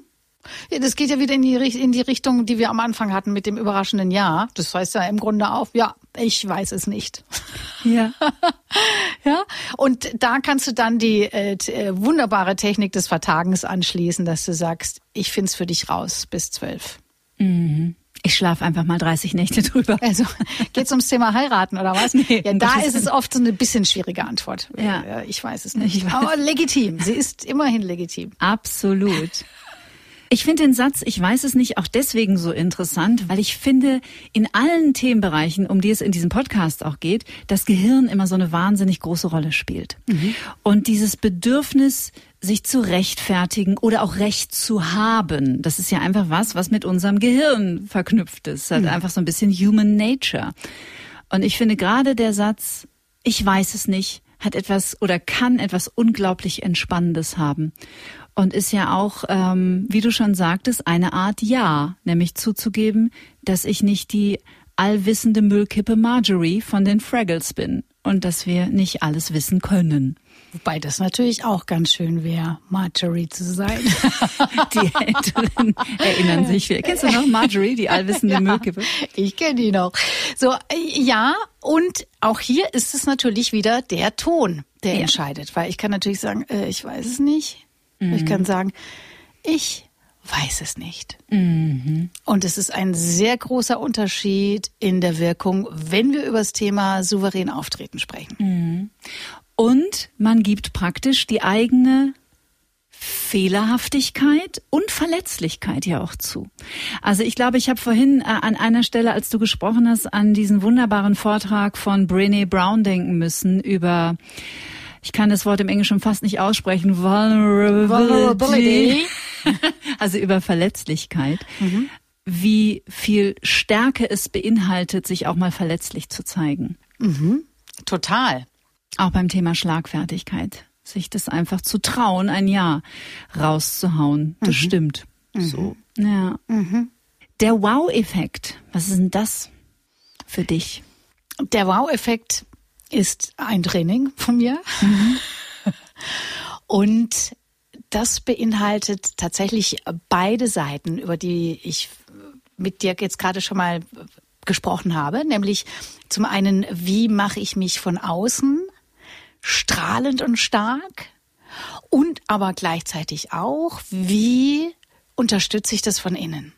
Ja, das geht ja wieder in die, in die Richtung, die wir am Anfang hatten mit dem überraschenden Ja. Das heißt ja im Grunde auch, ja, ich weiß es nicht. Ja. ja. Und da kannst du dann die äh, äh, wunderbare Technik des Vertagens anschließen, dass du sagst, ich find's für dich raus bis zwölf. Mhm. Ich schlafe einfach mal 30 Nächte drüber. Also geht's ums Thema heiraten oder was? Nee, ja, da ist es oft so eine bisschen schwierige Antwort. Ja. Ich weiß es nicht. Weiß. Aber legitim. Sie ist immerhin legitim. Absolut. Ich finde den Satz, ich weiß es nicht, auch deswegen so interessant, weil ich finde, in allen Themenbereichen, um die es in diesem Podcast auch geht, das Gehirn immer so eine wahnsinnig große Rolle spielt. Mhm. Und dieses Bedürfnis, sich zu rechtfertigen oder auch Recht zu haben, das ist ja einfach was, was mit unserem Gehirn verknüpft ist. Das hat mhm. einfach so ein bisschen Human Nature. Und ich finde gerade der Satz, ich weiß es nicht, hat etwas oder kann etwas unglaublich Entspannendes haben und ist ja auch, ähm, wie du schon sagtest, eine Art Ja, nämlich zuzugeben, dass ich nicht die allwissende Müllkippe Marjorie von den Fraggles bin und dass wir nicht alles wissen können. Wobei das natürlich auch ganz schön wäre, Marjorie zu sein. die Älteren erinnern sich. Kennst du noch Marjorie, die allwissende ja, Müllkippe? Ich kenne die noch. So, ja, und auch hier ist es natürlich wieder der Ton, der ja. entscheidet. Weil ich kann natürlich sagen, äh, ich weiß es nicht. Mhm. Ich kann sagen, ich weiß es nicht. Mhm. Und es ist ein sehr großer Unterschied in der Wirkung, wenn wir über das Thema souverän auftreten sprechen. Mhm. Und man gibt praktisch die eigene Fehlerhaftigkeit und Verletzlichkeit ja auch zu. Also ich glaube, ich habe vorhin äh, an einer Stelle, als du gesprochen hast, an diesen wunderbaren Vortrag von Brené Brown denken müssen über ich kann das Wort im Englischen fast nicht aussprechen, Vulnerability, also über Verletzlichkeit, mhm. wie viel Stärke es beinhaltet, sich auch mal verletzlich zu zeigen. Mhm. Total. Auch beim Thema Schlagfertigkeit, sich das einfach zu trauen, ein Ja rauszuhauen. Das mhm. stimmt. Mhm. So. Ja. Mhm. Der Wow-Effekt, was ist denn das für dich? Der Wow-Effekt ist ein Training von mir. Mhm. Und das beinhaltet tatsächlich beide Seiten, über die ich mit dir jetzt gerade schon mal gesprochen habe, nämlich zum einen, wie mache ich mich von außen strahlend und stark und aber gleichzeitig auch, wie unterstütze ich das von innen.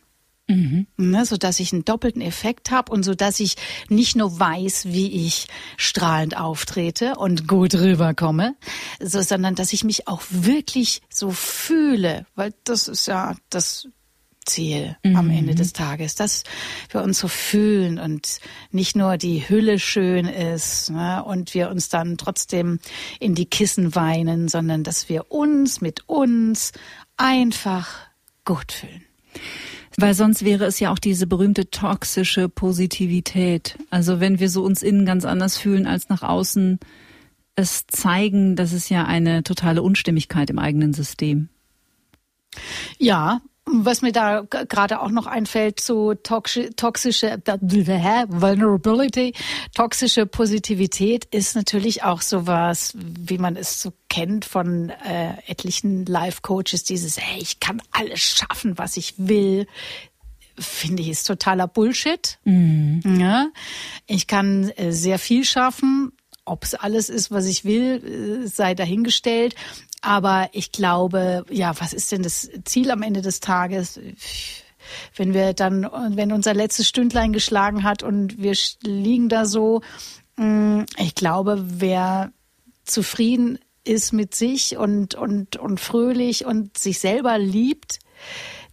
Mhm. Ne, so dass ich einen doppelten Effekt habe und so dass ich nicht nur weiß, wie ich strahlend auftrete und gut rüberkomme, so, sondern dass ich mich auch wirklich so fühle, weil das ist ja das Ziel mhm. am Ende des Tages, dass wir uns so fühlen und nicht nur die Hülle schön ist ne, und wir uns dann trotzdem in die Kissen weinen, sondern dass wir uns mit uns einfach gut fühlen. Weil sonst wäre es ja auch diese berühmte toxische Positivität. Also wenn wir so uns innen ganz anders fühlen als nach außen es zeigen, das ist ja eine totale Unstimmigkeit im eigenen System. Ja, was mir da gerade auch noch einfällt, so toxische, toxische Vulnerability, toxische Positivität ist natürlich auch sowas, wie man es so kennt von äh, etlichen Life Coaches, dieses, hey, ich kann alles schaffen, was ich will. finde ich, ist totaler Bullshit. Mhm. Ja, ich kann äh, sehr viel schaffen. Ob es alles ist, was ich will, äh, sei dahingestellt. Aber ich glaube, ja, was ist denn das Ziel am Ende des Tages? Wenn wir dann, wenn unser letztes Stündlein geschlagen hat und wir liegen da so, mm, ich glaube, wer zufrieden ist mit sich und, und, und fröhlich und sich selber liebt,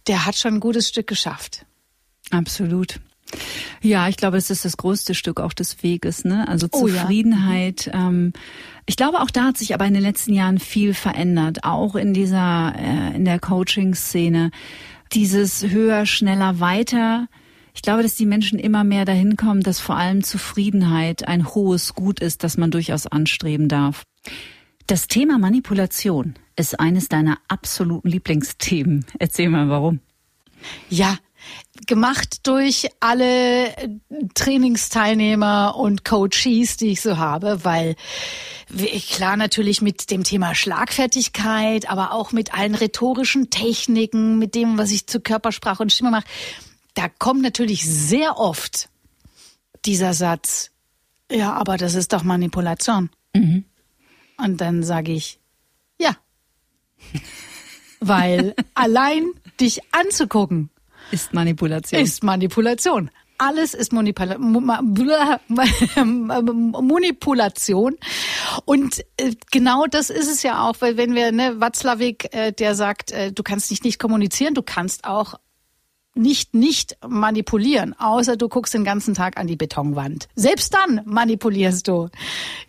der hat schon ein gutes Stück geschafft. Absolut. Ja, ich glaube, es ist das größte Stück auch des Weges, ne? Also Zufriedenheit. Oh, ja. ähm, ich glaube, auch da hat sich aber in den letzten Jahren viel verändert, auch in dieser, äh, in der Coaching-Szene. Dieses höher, schneller, weiter. Ich glaube, dass die Menschen immer mehr dahin kommen, dass vor allem Zufriedenheit ein hohes Gut ist, das man durchaus anstreben darf. Das Thema Manipulation ist eines deiner absoluten Lieblingsthemen. Erzähl mal, warum. Ja, gemacht durch alle Trainingsteilnehmer und Coaches, die ich so habe, weil klar natürlich mit dem Thema Schlagfertigkeit, aber auch mit allen rhetorischen Techniken, mit dem, was ich zu Körpersprache und Stimme mache, da kommt natürlich sehr oft dieser Satz, ja, aber das ist doch Manipulation. Mhm. Und dann sage ich, ja. Weil allein dich anzugucken, ist Manipulation. Ist Manipulation. Alles ist Manipula Manipulation. Und äh, genau das ist es ja auch, weil wenn wir, ne, Watzlawick, äh, der sagt, äh, du kannst nicht nicht kommunizieren, du kannst auch nicht nicht manipulieren, außer du guckst den ganzen Tag an die Betonwand. Selbst dann manipulierst du.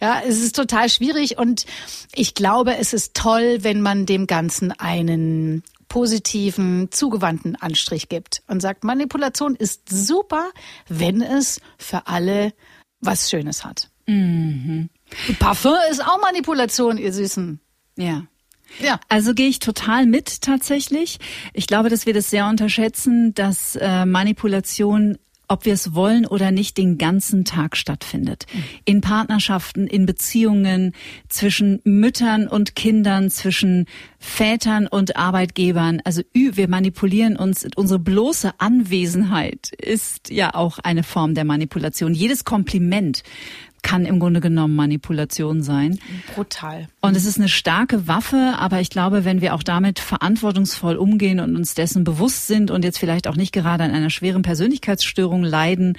Ja, es ist total schwierig und ich glaube, es ist toll, wenn man dem Ganzen einen positiven, zugewandten Anstrich gibt und sagt, Manipulation ist super, wenn es für alle was Schönes hat. Mhm. Parfum ist auch Manipulation, ihr Süßen. Ja. Ja. Also gehe ich total mit tatsächlich. Ich glaube, dass wir das sehr unterschätzen, dass äh, Manipulation ob wir es wollen oder nicht, den ganzen Tag stattfindet. In Partnerschaften, in Beziehungen zwischen Müttern und Kindern, zwischen Vätern und Arbeitgebern. Also wir manipulieren uns. Unsere bloße Anwesenheit ist ja auch eine Form der Manipulation. Jedes Kompliment, kann im Grunde genommen Manipulation sein. Brutal. Und es ist eine starke Waffe, aber ich glaube, wenn wir auch damit verantwortungsvoll umgehen und uns dessen bewusst sind und jetzt vielleicht auch nicht gerade an einer schweren Persönlichkeitsstörung leiden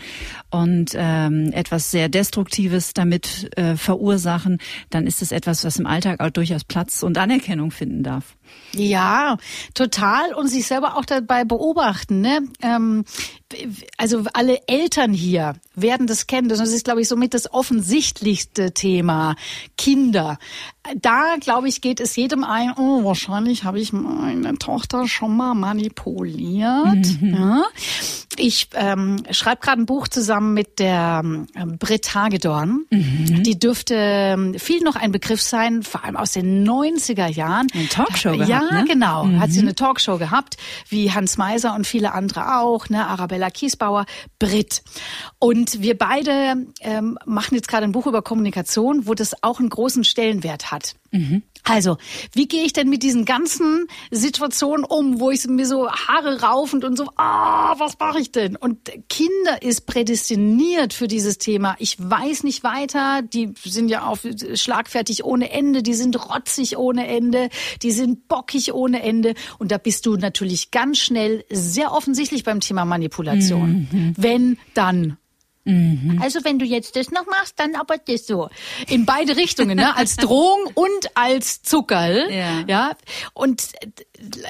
und ähm, etwas sehr Destruktives damit äh, verursachen, dann ist es etwas, was im Alltag auch durchaus Platz und Anerkennung finden darf. Ja, total und sich selber auch dabei beobachten. Ne? Ähm, also alle Eltern hier werden das kennen. Das ist, glaube ich, somit das offensichtlichste Thema. Kinder. Da, glaube ich, geht es jedem ein, oh, wahrscheinlich habe ich meine Tochter schon mal manipuliert. Mhm. Ja. Ich ähm, schreibe gerade ein Buch zusammen mit der ähm, Britt Hagedorn. Mhm. Die dürfte ähm, viel noch ein Begriff sein, vor allem aus den 90er Jahren. Eine Talkshow gehabt, Ja, ne? genau. Mhm. Hat sie eine Talkshow gehabt, wie Hans Meiser und viele andere auch, ne? Arabella Kiesbauer, Britt. Und wir beide ähm, machen jetzt gerade ein Buch über Kommunikation, wo das auch einen großen Stellenwert hat. Mhm. Also, wie gehe ich denn mit diesen ganzen Situationen um, wo ich mir so Haare raufend und so, ah, was mache ich denn? Und Kinder ist prädestiniert für dieses Thema. Ich weiß nicht weiter. Die sind ja auch schlagfertig ohne Ende. Die sind rotzig ohne Ende. Die sind bockig ohne Ende. Und da bist du natürlich ganz schnell sehr offensichtlich beim Thema Manipulation. Mhm. Wenn, dann. Mhm. Also wenn du jetzt das noch machst, dann aber das so. In beide Richtungen, ne? als Drohung und als Zuckerl. Ja. ja. Und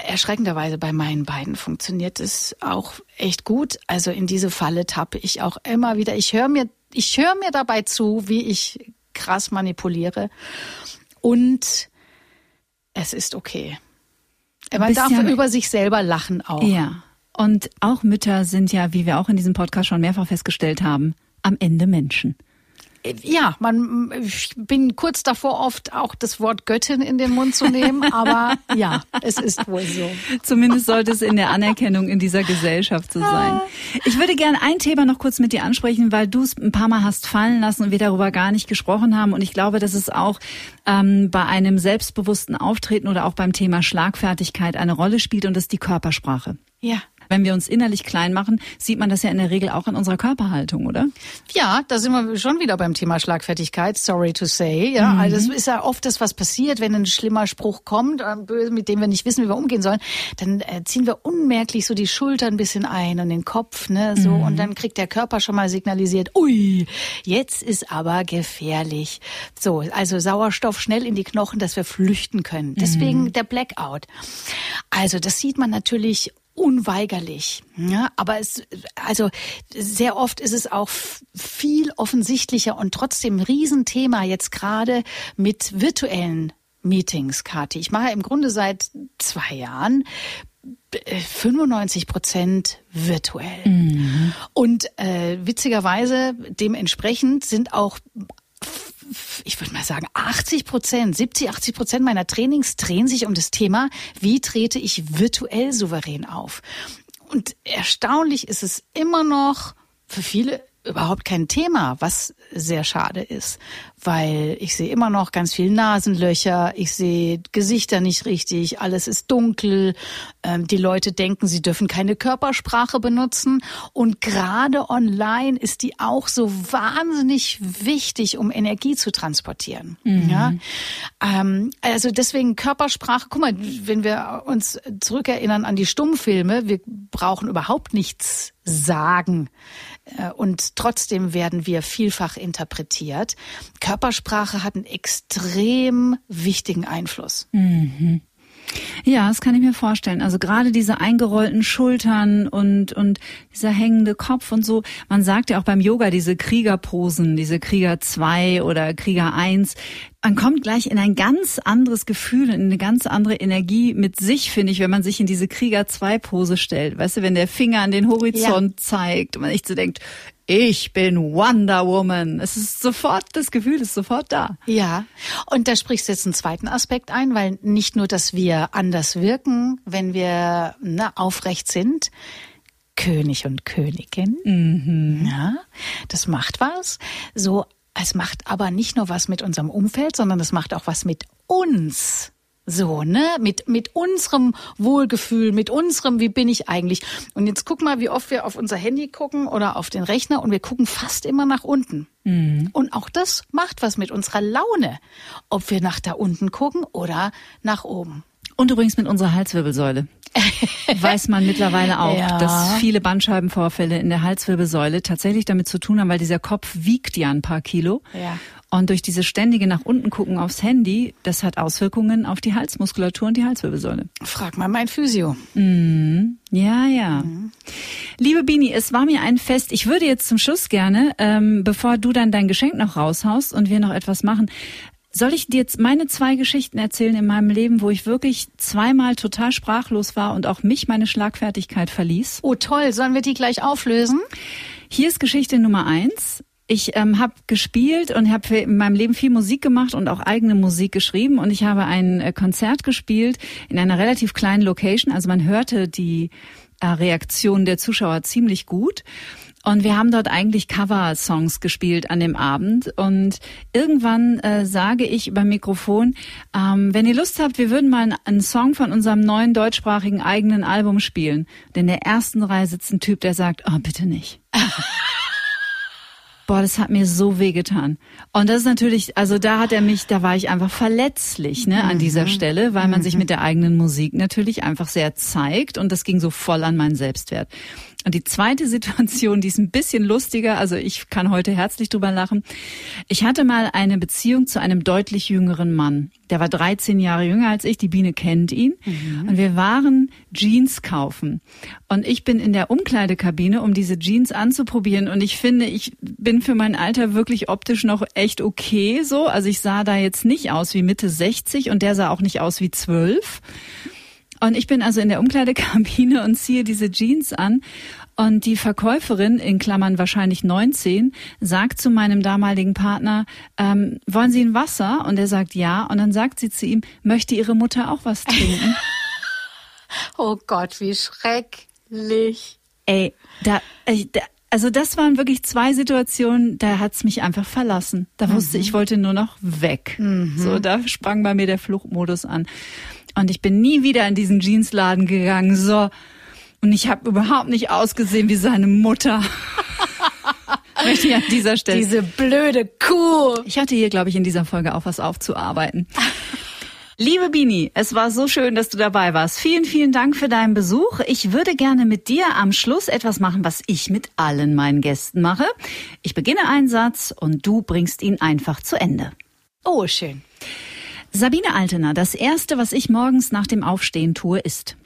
erschreckenderweise bei meinen beiden funktioniert es auch echt gut. Also in diese Falle tappe ich auch immer wieder. Ich höre mir, ich höre mir dabei zu, wie ich krass manipuliere. Und es ist okay. Man darf ja über sich selber lachen auch. Ja. Und auch Mütter sind ja, wie wir auch in diesem Podcast schon mehrfach festgestellt haben, am Ende Menschen. Ja, man, ich bin kurz davor, oft auch das Wort Göttin in den Mund zu nehmen, aber ja, es ist wohl so. Zumindest sollte es in der Anerkennung in dieser Gesellschaft so sein. Ich würde gerne ein Thema noch kurz mit dir ansprechen, weil du es ein paar Mal hast fallen lassen und wir darüber gar nicht gesprochen haben. Und ich glaube, dass es auch ähm, bei einem selbstbewussten Auftreten oder auch beim Thema Schlagfertigkeit eine Rolle spielt und das ist die Körpersprache. Ja. Wenn wir uns innerlich klein machen, sieht man das ja in der Regel auch in unserer Körperhaltung, oder? Ja, da sind wir schon wieder beim Thema Schlagfertigkeit, sorry to say. Ja, mhm. also das ist ja oft das, was passiert, wenn ein schlimmer Spruch kommt, äh, mit dem wir nicht wissen, wie wir umgehen sollen, dann äh, ziehen wir unmerklich so die Schultern ein bisschen ein und den Kopf, ne, so, mhm. und dann kriegt der Körper schon mal signalisiert, ui, jetzt ist aber gefährlich. So, also Sauerstoff schnell in die Knochen, dass wir flüchten können. Deswegen mhm. der Blackout. Also das sieht man natürlich unweigerlich. Ja, aber es, also sehr oft ist es auch viel offensichtlicher und trotzdem ein Riesenthema jetzt gerade mit virtuellen Meetings, Kati. Ich mache im Grunde seit zwei Jahren 95 Prozent virtuell. Mhm. Und äh, witzigerweise dementsprechend sind auch ich würde mal sagen, 80 Prozent, 70, 80 Prozent meiner Trainings drehen sich um das Thema, wie trete ich virtuell souverän auf. Und erstaunlich ist es immer noch für viele überhaupt kein Thema, was sehr schade ist, weil ich sehe immer noch ganz viel Nasenlöcher, ich sehe Gesichter nicht richtig, alles ist dunkel, die Leute denken, sie dürfen keine Körpersprache benutzen und gerade online ist die auch so wahnsinnig wichtig, um Energie zu transportieren. Mhm. Ja? Ähm, also deswegen Körpersprache, guck mal, wenn wir uns zurückerinnern an die Stummfilme, wir brauchen überhaupt nichts sagen. Äh, und trotzdem werden wir vielfach interpretiert. Körpersprache hat einen extrem wichtigen Einfluss. Mhm. Ja, das kann ich mir vorstellen. Also gerade diese eingerollten Schultern und, und dieser hängende Kopf und so. Man sagt ja auch beim Yoga diese Kriegerposen, diese Krieger 2 oder Krieger 1, man kommt gleich in ein ganz anderes Gefühl, in eine ganz andere Energie mit sich, finde ich, wenn man sich in diese Krieger-2-Pose stellt. Weißt du, wenn der Finger an den Horizont ja. zeigt und man echt so denkt, ich bin Wonder Woman. Es ist sofort, das Gefühl ist sofort da. Ja. Und da sprichst du jetzt einen zweiten Aspekt ein, weil nicht nur, dass wir anders wirken, wenn wir ne, aufrecht sind, König und Königin. Mhm. Ja, das macht was. So es macht aber nicht nur was mit unserem Umfeld, sondern es macht auch was mit uns. So, ne? Mit, mit unserem Wohlgefühl, mit unserem, wie bin ich eigentlich? Und jetzt guck mal, wie oft wir auf unser Handy gucken oder auf den Rechner und wir gucken fast immer nach unten. Mhm. Und auch das macht was mit unserer Laune, ob wir nach da unten gucken oder nach oben. Und übrigens mit unserer Halswirbelsäule. Weiß man mittlerweile auch, ja. dass viele Bandscheibenvorfälle in der Halswirbelsäule tatsächlich damit zu tun haben, weil dieser Kopf wiegt ja ein paar Kilo. Ja. Und durch diese ständige nach unten gucken aufs Handy, das hat Auswirkungen auf die Halsmuskulatur und die Halswirbelsäule. Frag mal mein Physio. Mhm. Ja, ja. Mhm. Liebe Bini, es war mir ein Fest. Ich würde jetzt zum Schluss gerne, ähm, bevor du dann dein Geschenk noch raushaust und wir noch etwas machen, soll ich dir jetzt meine zwei Geschichten erzählen in meinem Leben, wo ich wirklich zweimal total sprachlos war und auch mich meine Schlagfertigkeit verließ? Oh toll, sollen wir die gleich auflösen? Hier ist Geschichte Nummer eins. Ich ähm, habe gespielt und habe in meinem Leben viel Musik gemacht und auch eigene Musik geschrieben und ich habe ein äh, Konzert gespielt in einer relativ kleinen Location. Also man hörte die äh, Reaktion der Zuschauer ziemlich gut. Und wir haben dort eigentlich Cover-Songs gespielt an dem Abend. Und irgendwann äh, sage ich über Mikrofon, ähm, wenn ihr Lust habt, wir würden mal einen Song von unserem neuen deutschsprachigen eigenen Album spielen. Und in der ersten Reihe sitzt ein Typ, der sagt, oh, bitte nicht. Boah, das hat mir so wehgetan. Und das ist natürlich, also da hat er mich, da war ich einfach verletzlich, ne, an dieser mhm. Stelle, weil man sich mhm. mit der eigenen Musik natürlich einfach sehr zeigt und das ging so voll an meinen Selbstwert. Und die zweite Situation, die ist ein bisschen lustiger, also ich kann heute herzlich drüber lachen. Ich hatte mal eine Beziehung zu einem deutlich jüngeren Mann. Der war 13 Jahre jünger als ich, die Biene kennt ihn. Mhm. Und wir waren Jeans kaufen. Und ich bin in der Umkleidekabine, um diese Jeans anzuprobieren. Und ich finde, ich bin für mein Alter wirklich optisch noch echt okay so. Also ich sah da jetzt nicht aus wie Mitte 60 und der sah auch nicht aus wie 12. Und ich bin also in der Umkleidekabine und ziehe diese Jeans an. Und die Verkäuferin, in Klammern wahrscheinlich 19, sagt zu meinem damaligen Partner, ähm, wollen Sie ein Wasser? Und er sagt ja. Und dann sagt sie zu ihm, möchte Ihre Mutter auch was trinken? oh Gott, wie schrecklich. Ey, da, da also das waren wirklich zwei Situationen, da hat's mich einfach verlassen. Da wusste mhm. ich, wollte nur noch weg. Mhm. So, da sprang bei mir der Fluchtmodus an. Und ich bin nie wieder in diesen Jeansladen gegangen. So. Und ich habe überhaupt nicht ausgesehen wie seine Mutter. Möchte ich an dieser Stelle. Diese blöde Kuh. Ich hatte hier, glaube ich, in dieser Folge auch was aufzuarbeiten. Liebe Bini, es war so schön, dass du dabei warst. Vielen, vielen Dank für deinen Besuch. Ich würde gerne mit dir am Schluss etwas machen, was ich mit allen meinen Gästen mache. Ich beginne einen Satz und du bringst ihn einfach zu Ende. Oh, schön. Sabine Altener, das erste, was ich morgens nach dem Aufstehen tue, ist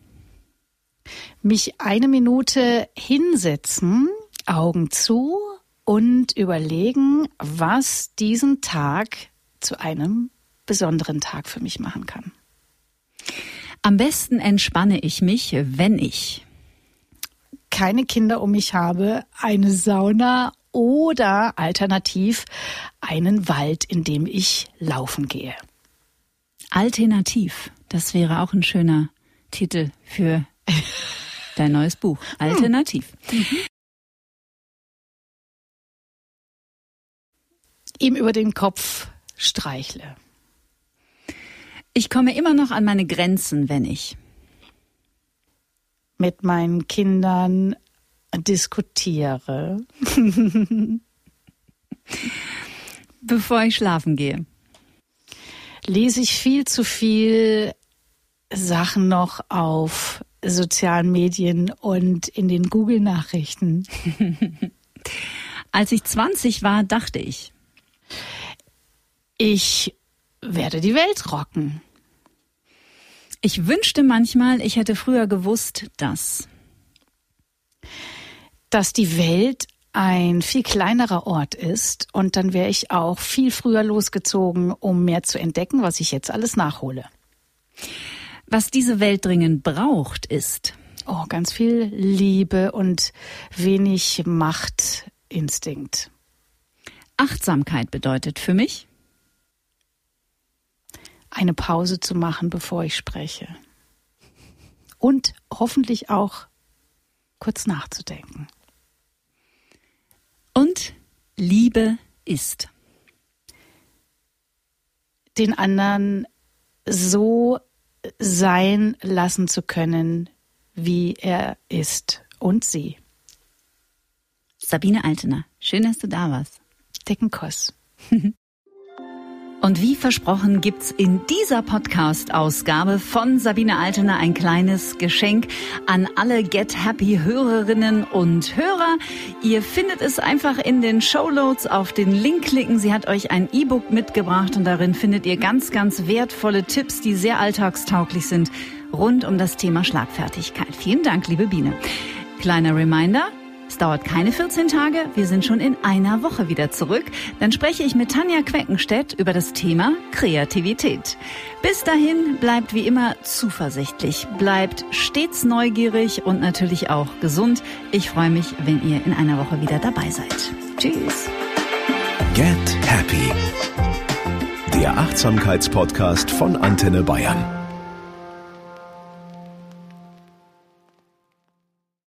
mich eine Minute hinsetzen, Augen zu und überlegen, was diesen Tag zu einem besonderen Tag für mich machen kann. Am besten entspanne ich mich, wenn ich keine Kinder um mich habe, eine Sauna oder alternativ einen Wald, in dem ich laufen gehe. Alternativ, das wäre auch ein schöner Titel für dein neues Buch. Alternativ. Mhm. Ihm über den Kopf streichle. Ich komme immer noch an meine Grenzen, wenn ich mit meinen Kindern diskutiere. Bevor ich schlafen gehe. Lese ich viel zu viel Sachen noch auf sozialen Medien und in den Google-Nachrichten. Als ich 20 war, dachte ich. Ich werde die Welt rocken. Ich wünschte manchmal, ich hätte früher gewusst, dass. Dass die Welt ein viel kleinerer Ort ist und dann wäre ich auch viel früher losgezogen, um mehr zu entdecken, was ich jetzt alles nachhole. Was diese Welt dringend braucht, ist. Oh, ganz viel Liebe und wenig Machtinstinkt. Achtsamkeit bedeutet für mich eine Pause zu machen, bevor ich spreche. Und hoffentlich auch kurz nachzudenken. Und Liebe ist. Den anderen so sein lassen zu können, wie er ist und sie. Sabine Altener, schön, dass du da warst. Dicken Kuss. Und wie versprochen gibt's in dieser Podcast-Ausgabe von Sabine Altener ein kleines Geschenk an alle Get Happy Hörerinnen und Hörer. Ihr findet es einfach in den Show Notes auf den Link klicken. Sie hat euch ein E-Book mitgebracht und darin findet ihr ganz, ganz wertvolle Tipps, die sehr alltagstauglich sind rund um das Thema Schlagfertigkeit. Vielen Dank, liebe Biene. Kleiner Reminder. Es dauert keine 14 Tage, wir sind schon in einer Woche wieder zurück. Dann spreche ich mit Tanja Queckenstedt über das Thema Kreativität. Bis dahin bleibt wie immer zuversichtlich, bleibt stets neugierig und natürlich auch gesund. Ich freue mich, wenn ihr in einer Woche wieder dabei seid. Tschüss. Get Happy. Der Achtsamkeitspodcast von Antenne Bayern.